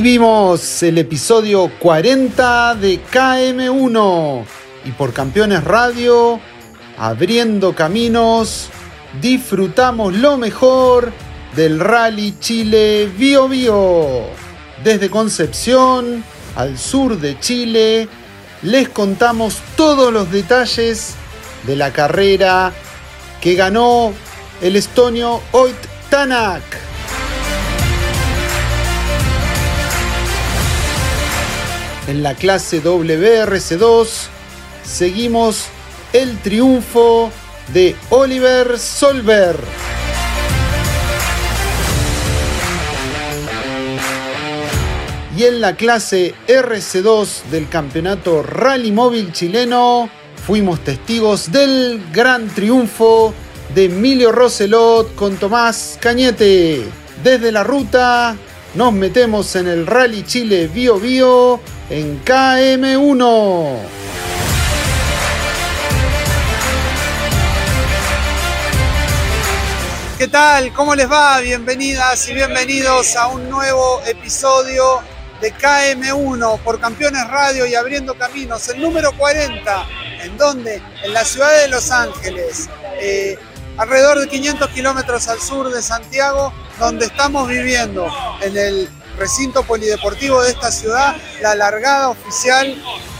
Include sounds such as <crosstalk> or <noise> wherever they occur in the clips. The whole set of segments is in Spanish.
Vivimos el episodio 40 de KM1 y por Campeones Radio, abriendo caminos, disfrutamos lo mejor del Rally Chile Bio Bio. Desde Concepción al sur de Chile, les contamos todos los detalles de la carrera que ganó el estonio Oit Tanak. En la clase WRC2 seguimos el triunfo de Oliver Solver. Y en la clase RC2 del campeonato Rally Móvil chileno fuimos testigos del gran triunfo de Emilio Roselot con Tomás Cañete. Desde la ruta nos metemos en el Rally Chile Bio Bio en KM1. ¿Qué tal? ¿Cómo les va? Bienvenidas y bienvenidos a un nuevo episodio de KM1 por Campeones Radio y Abriendo Caminos, el número 40, en donde, en la ciudad de Los Ángeles, eh, alrededor de 500 kilómetros al sur de Santiago, donde estamos viviendo en el recinto polideportivo de esta ciudad la largada oficial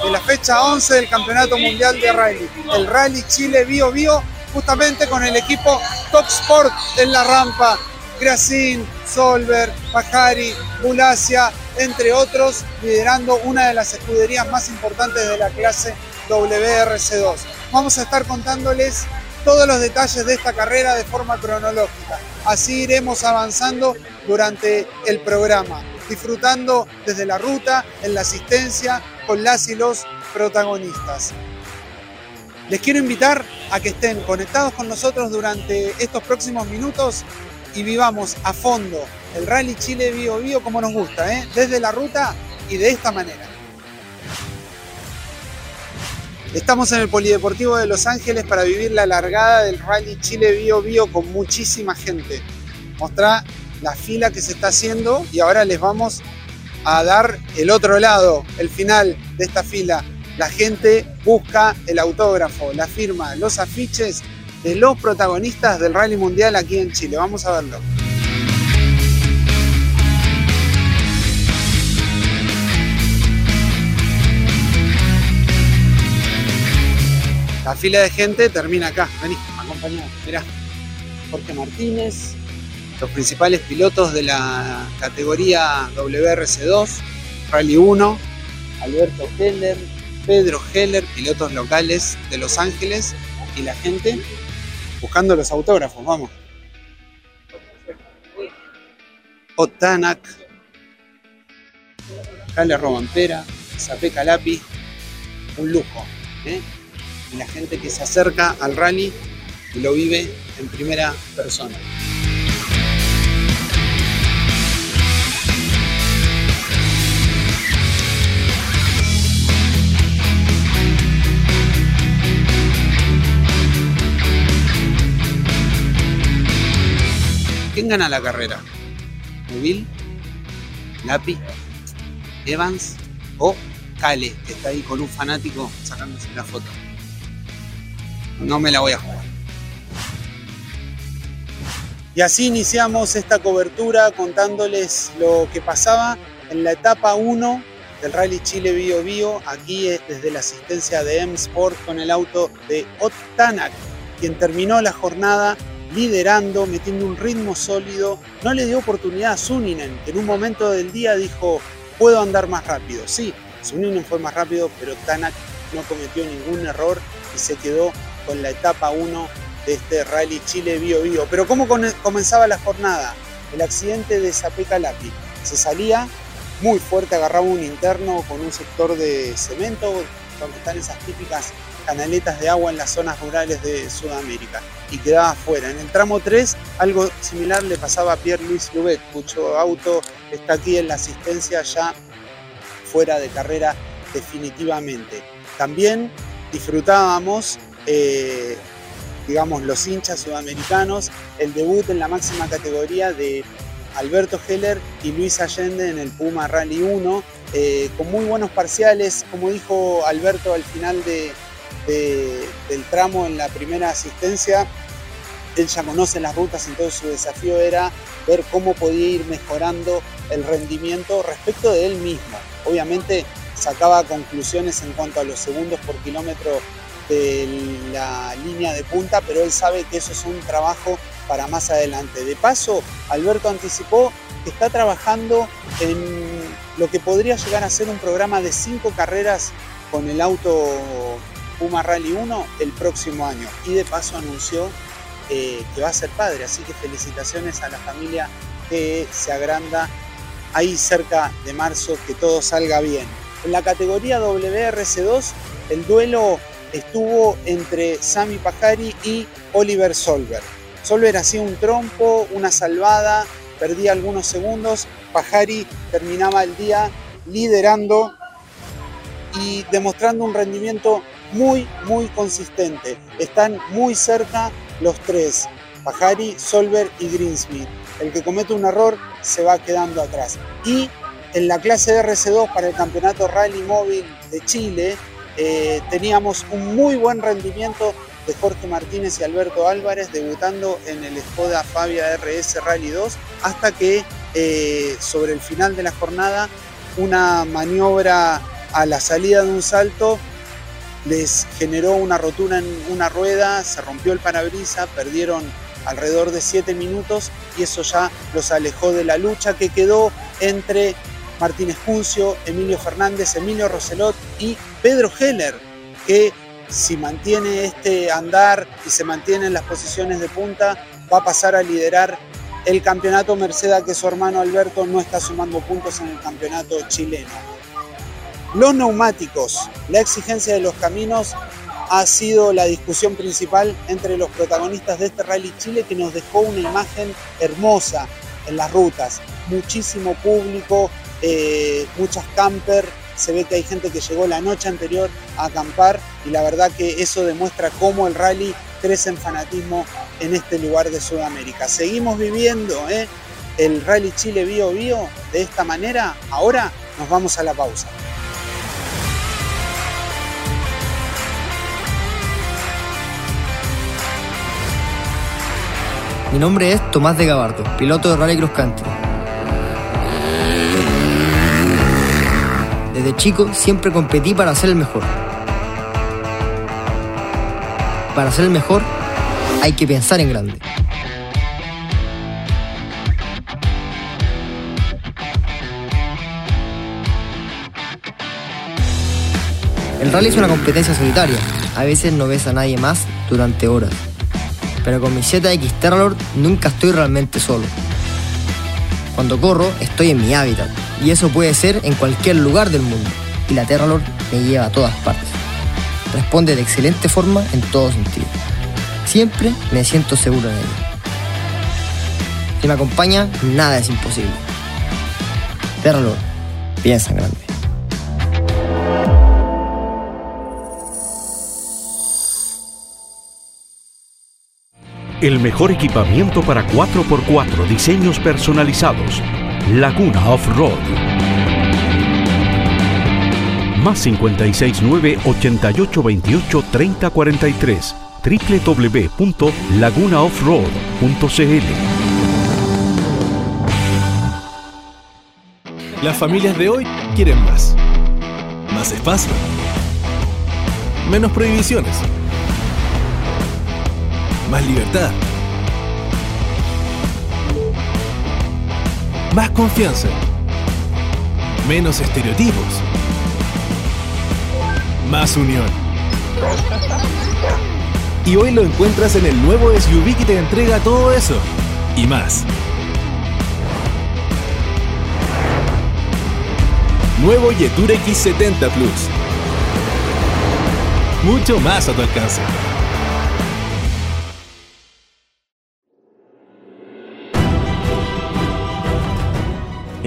de la fecha 11 del Campeonato Mundial de Rally, el Rally Chile Bio Bio, justamente con el equipo Top Sport en la rampa, Gracín, Solver, Pajari, Bulacia, entre otros, liderando una de las escuderías más importantes de la clase WRC2. Vamos a estar contándoles todos los detalles de esta carrera de forma cronológica. Así iremos avanzando durante el programa, disfrutando desde la ruta, en la asistencia, con las y los protagonistas. Les quiero invitar a que estén conectados con nosotros durante estos próximos minutos y vivamos a fondo el Rally Chile Bio Bio como nos gusta, ¿eh? desde la ruta y de esta manera. Estamos en el Polideportivo de Los Ángeles para vivir la largada del Rally Chile Bio Bio con muchísima gente. Mostrar la fila que se está haciendo y ahora les vamos a dar el otro lado, el final de esta fila. La gente busca el autógrafo, la firma, los afiches de los protagonistas del Rally Mundial aquí en Chile. Vamos a verlo. La fila de gente termina acá. Vení, acompañame. Mirá. Jorge Martínez, los principales pilotos de la categoría WRC2, Rally 1, Alberto Heller, Pedro Heller, pilotos locales de Los Ángeles, y la gente buscando los autógrafos, vamos. Otanak, Cale Robampera, Zapé Calapi, un lujo. ¿eh? Y la gente que se acerca al rally y lo vive en primera persona. ¿Quién gana la carrera? ¿Neville? ¿Lapi? ¿Evans? ¿O Cale, que está ahí con un fanático sacándose la foto? No me la voy a jugar. Y así iniciamos esta cobertura contándoles lo que pasaba en la etapa 1 del Rally Chile Bio Bio, aquí desde la asistencia de M-Sport con el auto de Ott Tanak, quien terminó la jornada liderando, metiendo un ritmo sólido. No le dio oportunidad a Suninen, que en un momento del día dijo, puedo andar más rápido. Sí, Suninen fue más rápido, pero Tanak no cometió ningún error y se quedó con la etapa 1 de este Rally Chile Bio Bio. Pero ¿cómo comenzaba la jornada? El accidente de Zapeca Lapi. Se salía muy fuerte, agarraba un interno con un sector de cemento, donde están esas típicas canaletas de agua en las zonas rurales de Sudamérica y quedaba afuera. En el tramo 3 algo similar le pasaba a Pierre-Louis Lubet, cuyo auto está aquí en la asistencia ya fuera de carrera definitivamente. También disfrutábamos, eh, digamos, los hinchas sudamericanos, el debut en la máxima categoría de Alberto Heller y Luis Allende en el Puma Rally 1, eh, con muy buenos parciales, como dijo Alberto al final del tramo en la primera asistencia, él ya conoce las rutas, entonces su desafío era ver cómo podía ir mejorando el rendimiento respecto de él mismo. Obviamente sacaba conclusiones en cuanto a los segundos por kilómetro de la línea de punta, pero él sabe que eso es un trabajo para más adelante. De paso, Alberto anticipó que está trabajando en lo que podría llegar a ser un programa de cinco carreras con el auto Puma Rally 1 el próximo año. Y de paso anunció eh, que va a ser padre, así que felicitaciones a la familia que se agranda ahí cerca de marzo, que todo salga bien. En la categoría WRC2, el duelo estuvo entre Sami Pajari y Oliver Solberg. Solver hacía un trompo, una salvada, perdía algunos segundos. Pajari terminaba el día liderando y demostrando un rendimiento muy, muy consistente. Están muy cerca los tres, Pajari, Solver y Greensmith. El que comete un error se va quedando atrás. Y en la clase de RC2 para el Campeonato Rally Móvil de Chile eh, teníamos un muy buen rendimiento de Jorge Martínez y Alberto Álvarez debutando en el Skoda Fabia RS Rally 2 hasta que eh, sobre el final de la jornada una maniobra a la salida de un salto les generó una rotura en una rueda, se rompió el parabrisa, perdieron alrededor de 7 minutos y eso ya los alejó de la lucha que quedó entre Martínez Juncio, Emilio Fernández, Emilio Roselot y Pedro Heller, que si mantiene este andar y se mantiene en las posiciones de punta, va a pasar a liderar el campeonato Mercedes que su hermano Alberto no está sumando puntos en el campeonato chileno. Los neumáticos, la exigencia de los caminos ha sido la discusión principal entre los protagonistas de este Rally Chile que nos dejó una imagen hermosa en las rutas. Muchísimo público, eh, muchas camper, se ve que hay gente que llegó la noche anterior a acampar y la verdad que eso demuestra cómo el rally crece en fanatismo en este lugar de Sudamérica. Seguimos viviendo ¿eh? el Rally Chile Bio Bio de esta manera. Ahora nos vamos a la pausa. Mi nombre es Tomás de Gabardo, piloto de Rally Cross Country. Desde chico siempre competí para ser el mejor. Para ser el mejor hay que pensar en grande. El rally es una competencia solitaria. A veces no ves a nadie más durante horas pero con mi ZX Terralord nunca estoy realmente solo. Cuando corro, estoy en mi hábitat, y eso puede ser en cualquier lugar del mundo, y la Terralord me lleva a todas partes. Responde de excelente forma en todo sentido. Siempre me siento seguro en ella. Si me acompaña, nada es imposible. Terralord, piensa grande. El mejor equipamiento para 4x4 diseños personalizados. Laguna Off-Road. Más 569 8828 3043 www.lagunaoffroad.cl Las familias de hoy quieren más. Más espacio. Menos prohibiciones. Más libertad. Más confianza. Menos estereotipos. Más unión. Y hoy lo encuentras en el nuevo SUV que te entrega todo eso. Y más. Nuevo Yetur X70 Plus. Mucho más a tu alcance.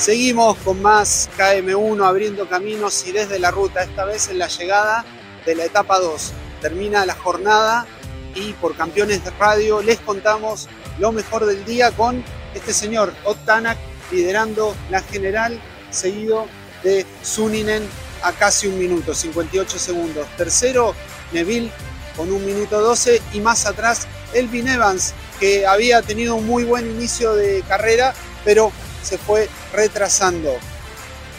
Seguimos con más KM1 abriendo caminos y desde la ruta, esta vez en la llegada de la etapa 2. Termina la jornada y por Campeones de Radio les contamos lo mejor del día con este señor Ott Tanak liderando la general, seguido de Suninen a casi un minuto, 58 segundos. Tercero, Neville con un minuto 12 y más atrás Elvin Evans, que había tenido un muy buen inicio de carrera, pero se fue retrasando.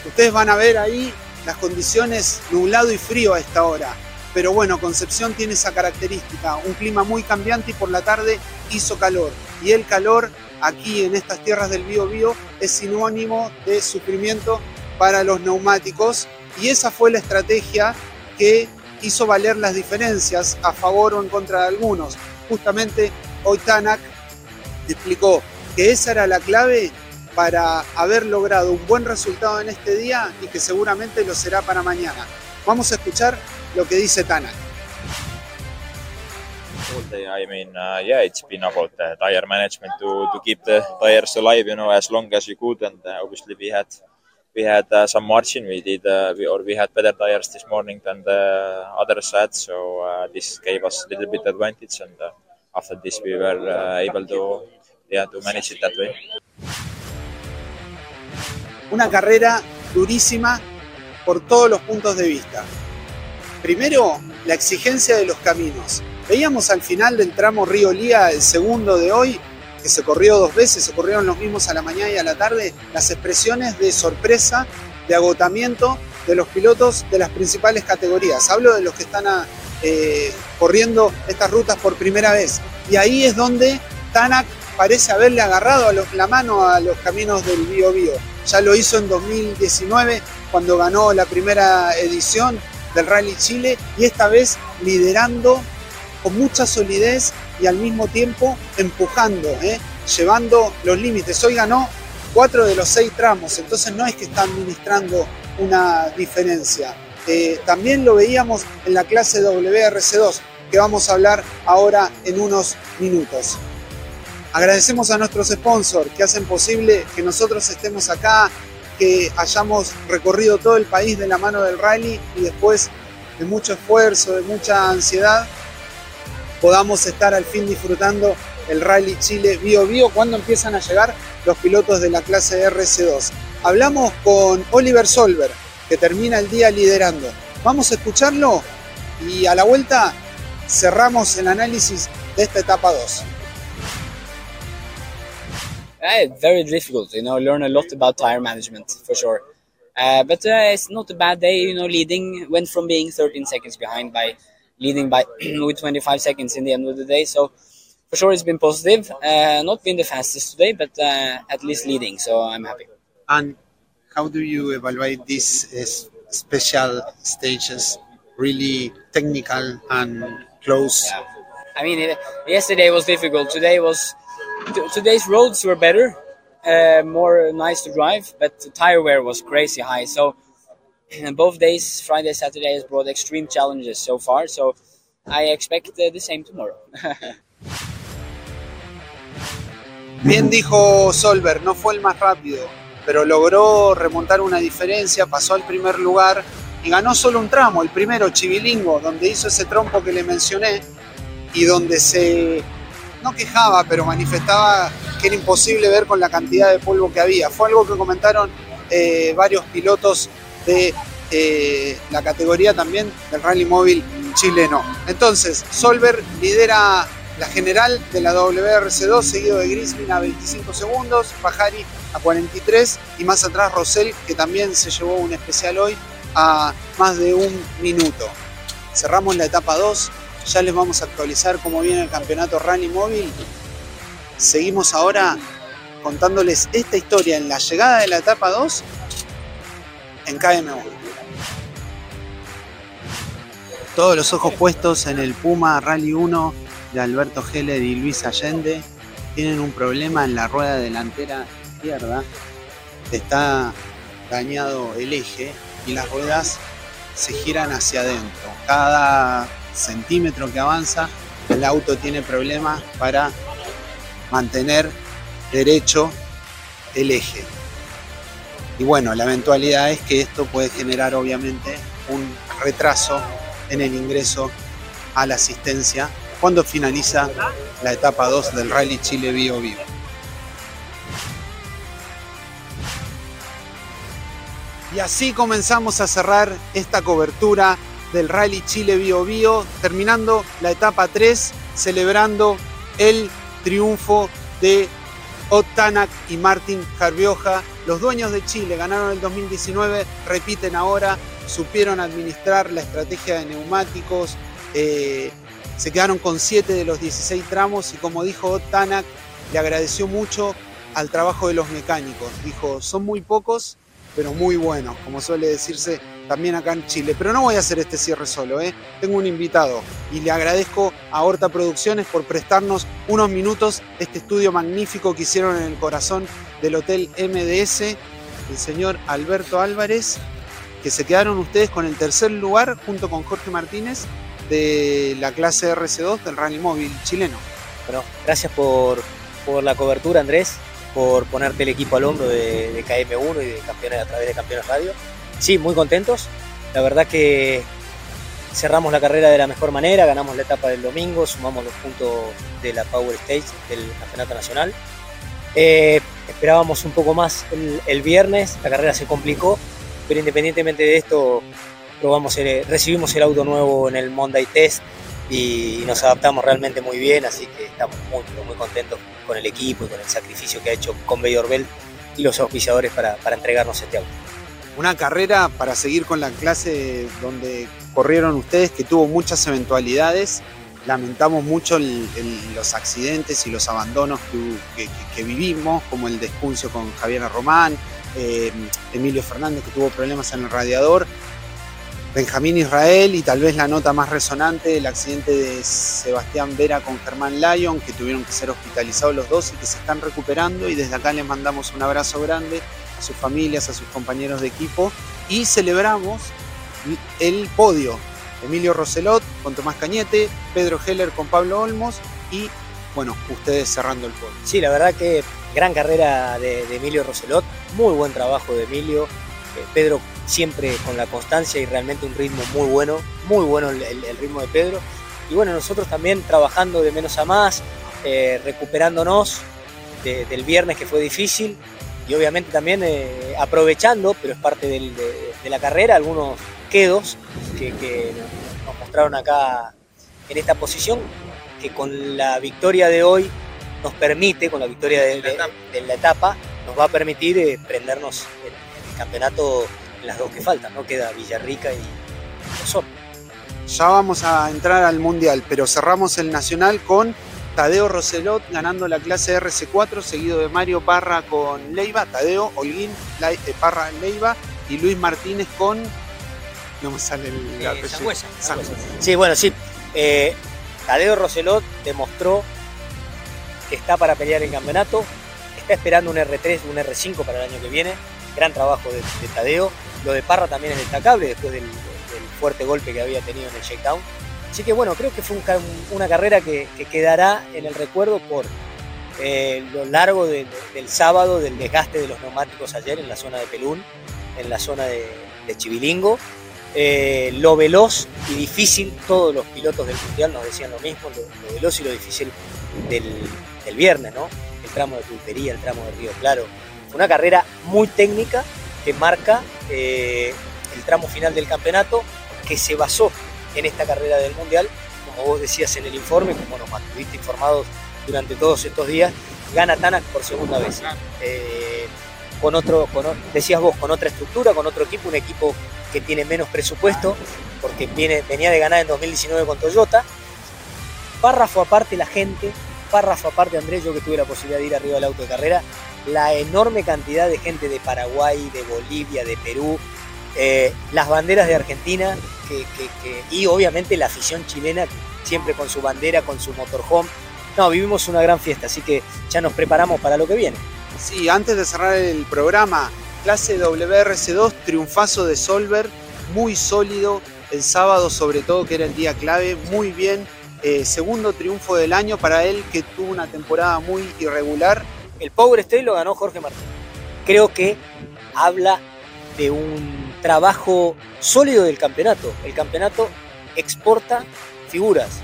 Ustedes van a ver ahí las condiciones nublado y frío a esta hora. pero bueno, Concepción tiene esa característica, un clima muy cambiante y por la tarde hizo calor. Y el calor aquí en estas tierras del Bío Bío es sinónimo de sufrimiento para los neumáticos y esa fue la estrategia que hizo valer las diferencias a favor o en contra de algunos. Justamente hoy Tanak explicó que esa era la clave para haber logrado un buen resultado en este día y que seguramente lo será para mañana. Vamos a escuchar lo que dice Tanak. I mean, uh, yeah, it's been about the tire management to, to keep the tires alive, you know, as long as you could. And uh, obviously, we had we had uh, some margin. We did, uh, we, or we had better tires this morning than the others had. So uh, this gave us a little bit advantage. And uh, after this, we were uh, able to, yeah, to manage it that way. Una carrera durísima por todos los puntos de vista. Primero, la exigencia de los caminos. Veíamos al final del tramo Río Lía, el segundo de hoy, que se corrió dos veces, se corrieron los mismos a la mañana y a la tarde, las expresiones de sorpresa, de agotamiento de los pilotos de las principales categorías. Hablo de los que están eh, corriendo estas rutas por primera vez. Y ahí es donde Tanak parece haberle agarrado la mano a los caminos del Bio Bio. Ya lo hizo en 2019 cuando ganó la primera edición del Rally Chile y esta vez liderando con mucha solidez y al mismo tiempo empujando, ¿eh? llevando los límites. Hoy ganó cuatro de los seis tramos, entonces no es que está administrando una diferencia. Eh, también lo veíamos en la clase WRC2, que vamos a hablar ahora en unos minutos. Agradecemos a nuestros sponsors que hacen posible que nosotros estemos acá, que hayamos recorrido todo el país de la mano del rally y después de mucho esfuerzo, de mucha ansiedad, podamos estar al fin disfrutando el Rally Chile Bio Bio cuando empiezan a llegar los pilotos de la clase RC2. Hablamos con Oliver Solver, que termina el día liderando. Vamos a escucharlo y a la vuelta cerramos el análisis de esta etapa 2. Uh, very difficult, you know, learn a lot about tire management for sure. Uh, but uh, it's not a bad day, you know, leading went from being 13 seconds behind by leading by <clears throat> with 25 seconds in the end of the day. So for sure, it's been positive. Uh, not been the fastest today, but uh, at least leading. So I'm happy. And how do you evaluate these uh, special stages? Really technical and close. Yeah. I mean, it, yesterday was difficult. Today was today's roads were better, uh, more nice to drive, but tire wear was crazy high. So <clears throat> both days, Friday, Saturday, has brought extreme challenges so far. So I expect uh, the same tomorrow. <laughs> Bien dijo Solver, no fue el más rápido, pero logró remontar una diferencia, pasó al primer lugar y ganó solo un tramo, el primero, Chivilingo, donde hizo ese trompo que le mencioné y donde se, no quejaba, pero manifestaba que era imposible ver con la cantidad de polvo que había. Fue algo que comentaron eh, varios pilotos de eh, la categoría también del rally móvil chileno. Entonces, Solver lidera la general de la WRC2, seguido de Grismin a 25 segundos, Pajari a 43 y más atrás Rosell, que también se llevó un especial hoy a más de un minuto. Cerramos la etapa 2, ya les vamos a actualizar cómo viene el campeonato rally móvil. Seguimos ahora contándoles esta historia en la llegada de la etapa 2 en KM1. Todos los ojos puestos en el Puma Rally 1 de Alberto Heller y Luis Allende. Tienen un problema en la rueda delantera izquierda. Está dañado el eje y las ruedas se giran hacia adentro. Cada centímetro que avanza, el auto tiene problemas para mantener derecho el eje. Y bueno, la eventualidad es que esto puede generar obviamente un retraso en el ingreso a la asistencia cuando finaliza la etapa 2 del Rally Chile Bio Bio. Y así comenzamos a cerrar esta cobertura del Rally Chile Bio Bio, terminando la etapa 3, celebrando el triunfo de Otanak y Martín Carvioja, los dueños de Chile, ganaron el 2019, repiten ahora supieron administrar la estrategia de neumáticos, eh, se quedaron con 7 de los 16 tramos y como dijo Tanak, le agradeció mucho al trabajo de los mecánicos. Dijo, son muy pocos, pero muy buenos, como suele decirse también acá en Chile. Pero no voy a hacer este cierre solo, ¿eh? tengo un invitado y le agradezco a Horta Producciones por prestarnos unos minutos este estudio magnífico que hicieron en el corazón del Hotel MDS, el señor Alberto Álvarez, que se quedaron ustedes con el tercer lugar junto con Jorge Martínez de la clase RC2 del Rally Móvil chileno. Bueno, gracias por, por la cobertura Andrés, por ponerte el equipo al hombro de, de KM1 y de campeones a través de Campeones Radio. Sí, muy contentos. La verdad que cerramos la carrera de la mejor manera, ganamos la etapa del domingo, sumamos los puntos de la Power Stage del Campeonato Nacional. Eh, esperábamos un poco más el, viernes, la carrera se complicó, pero independientemente de esto, probamos el, recibimos el auto nuevo en el Monday Test y, nos adaptamos realmente muy bien, así que estamos muy, muy contentos con el equipo y con el sacrificio que ha hecho con Bell y los auspiciadores para, para entregarnos este auto una carrera para seguir con la clase donde corrieron ustedes que tuvo muchas eventualidades. Lamentamos mucho los accidentes y los abandonos que, vivimos, como el despuncio con Javier Román, eh, Emilio Fernández que tuvo problemas en el radiador, Benjamín Israel y tal vez la nota más resonante, el accidente de Sebastián Vera con Germán Lyon, que tuvieron que ser hospitalizados los dos y que se están recuperando y desde acá les mandamos un abrazo grande a sus familias, a sus compañeros de equipo y celebramos el podio. Emilio Roselot con Tomás Cañete, Pedro Heller con Pablo Olmos y bueno, ustedes cerrando el podio. Sí, la verdad que gran carrera de, Emilio Roselot, muy buen trabajo de Emilio. Eh, Pedro siempre con la constancia y realmente un ritmo muy bueno, muy bueno el, ritmo de Pedro. Y bueno, nosotros también trabajando de menos a más, eh, recuperándonos de, del viernes que fue difícil y obviamente también eh, aprovechando, pero es parte del, de, de, la carrera, algunos quedos que, que, nos mostraron acá en esta posición, que con la victoria de hoy nos permite, con la victoria de, de, de la etapa, nos va a permitir eh, prendernos en, en, el campeonato en las dos que faltan, ¿no? Queda Villarrica y Osorno. Ya vamos a entrar al Mundial, pero cerramos el Nacional con Tadeo Roselot ganando la clase RC4, seguido de Mario Parra con Leiva, Tadeo, Holguín, eh, Parra, Leiva y Luis Martínez con. No me sale el eh, apellido. Sangüesa, Sangüesa. Sí, bueno, sí. Eh, Tadeo Roselot demostró que está para pelear el campeonato, está esperando un R3, un R5 para el año que viene. Gran trabajo de, de Tadeo. Lo de Parra también es destacable después del, del fuerte golpe que había tenido en el shakedown. Así que bueno, creo que fue un, una carrera que, que, quedará en el recuerdo por eh, lo largo de, de, del sábado, del desgaste de los neumáticos ayer en la zona de Pelún, en la zona de, de Chivilingo. Eh, lo veloz y difícil, todos los pilotos del Mundial nos decían lo mismo, lo, lo veloz y lo difícil del, viernes, ¿no? El tramo de Pulpería, el tramo de Río Claro. Una carrera muy técnica que marca eh, el tramo final del campeonato que se basó en esta carrera del Mundial. Como vos decías en el informe, como nos mantuviste informados durante todos estos días, gana Tanak por segunda vez. Eh, con otro, con, decías vos, con otra estructura, con otro equipo, un equipo que tiene menos presupuesto, porque viene, venía de ganar en 2019 con Toyota. Párrafo aparte la gente, párrafo aparte Andrés, yo que tuve la posibilidad de ir arriba del auto de carrera, la enorme cantidad de gente de Paraguay, de Bolivia, de Perú, eh, las banderas de Argentina que, que, que, y obviamente la afición chilena siempre con su bandera, con su motorhome. No, vivimos una gran fiesta, así que ya nos preparamos para lo que viene. Sí, antes de cerrar el programa, clase WRC2, triunfazo de Solver, muy sólido, el sábado sobre todo, que era el día clave, muy bien. Eh, segundo triunfo del año para él, que tuvo una temporada muy irregular. El Power State lo ganó Jorge Martín. Creo que habla de un trabajo sólido del campeonato. El campeonato exporta figuras.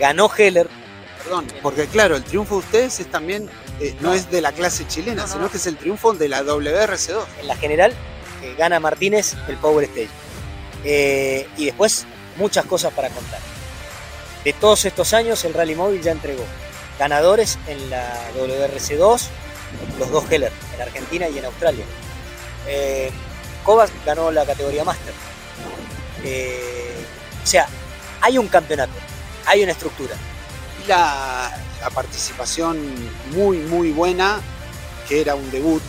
Ganó Heller. Perdón, porque claro, el triunfo de ustedes es también, eh, no, no, es de la clase chilena, no, no, sino que es el triunfo de la WRC2. En la general, eh, gana Martínez el Power Stage. Eh, y después, muchas cosas para contar. De todos estos años, el Rally Móvil ya entregó ganadores en la WRC2, los dos Heller, en Argentina y en Australia. Eh, Kovac ganó la categoría Master. Eh, o sea, hay un campeonato, hay una estructura. La, la participación muy, muy buena, que era un debut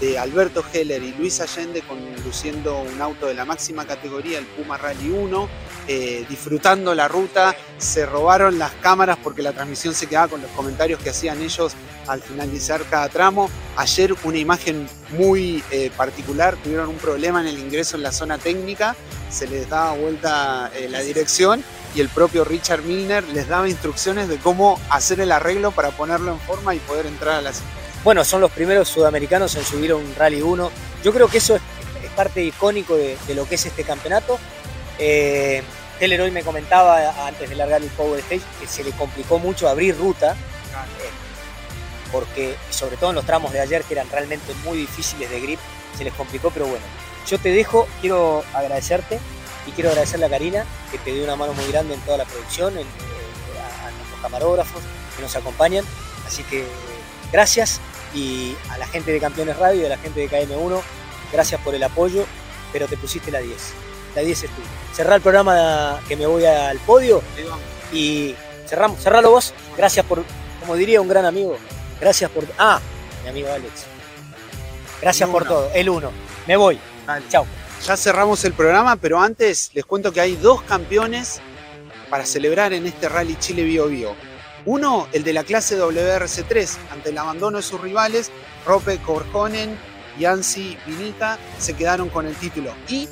de Alberto Heller y Luis Allende conduciendo un auto de la máxima categoría, el Puma Rally 1, eh, disfrutando la ruta. Se robaron las cámaras porque la transmisión se quedaba con los comentarios que hacían ellos al finalizar cada tramo. Ayer una imagen muy eh, particular, tuvieron un problema en el ingreso en la zona técnica, se les daba vuelta eh, la dirección y el propio Richard Milner les daba instrucciones de cómo hacer el arreglo para ponerlo en forma y poder entrar a la bueno, son los primeros sudamericanos en subir a un Rally 1. Yo creo que eso es, parte icónico de, lo que es este campeonato. Eh, Teller hoy me comentaba antes de largar el Power Stage que se le complicó mucho abrir ruta, eh, porque sobre todo en los tramos de ayer que eran realmente muy difíciles de grip, se les complicó, pero bueno, yo te dejo, quiero agradecerte y quiero agradecerle a Karina que te dio una mano muy grande en toda la producción, eh, a nuestros camarógrafos que nos acompañan, así que gracias y a la gente de Campeones Radio y a la gente de KM1, gracias por el apoyo, pero te pusiste la 10. La 10 es tuya. Cerrá el programa que me voy al podio y cerramos, cerralo vos. Gracias por, como diría un gran amigo, gracias por... Ah, mi amigo Alex. Gracias por todo, el 1. Me voy. Chao. Ya cerramos el programa, pero antes les cuento que hay dos campeones para celebrar en este Rally Chile Bio Bio. Uno, el de la clase WRC3, ante el abandono de sus rivales, Rope Korhonen y Ansi Vinica se quedaron con el título. Y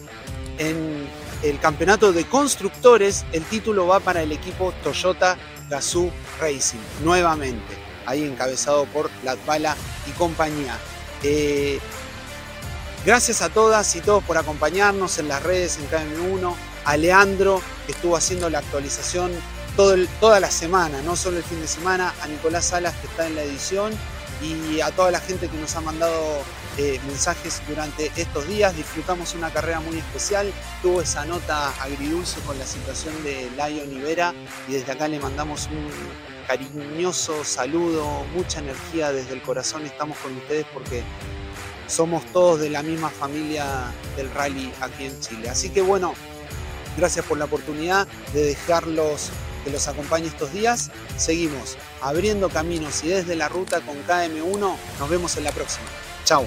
en el campeonato de constructores, el título va para el equipo Toyota Gazoo Racing, nuevamente, ahí encabezado por Latvala y compañía. Eh, gracias a todas y todos por acompañarnos en las redes en KM1, a Leandro, que estuvo haciendo la actualización toda la semana, no solo el fin de semana, a Nicolás Salas que está en la edición y a toda la gente que nos ha mandado eh, mensajes durante estos días. Disfrutamos una carrera muy especial. Tuvo esa nota agridulce con la situación de Lion Ibera y desde acá le mandamos un cariñoso saludo, mucha energía desde el corazón. Estamos con ustedes porque somos todos de la misma familia del rally aquí en Chile. Así que bueno, gracias por la oportunidad de dejarlos que los acompañe estos días. Seguimos abriendo caminos y desde la ruta con KM1. Nos vemos en la próxima. Chao.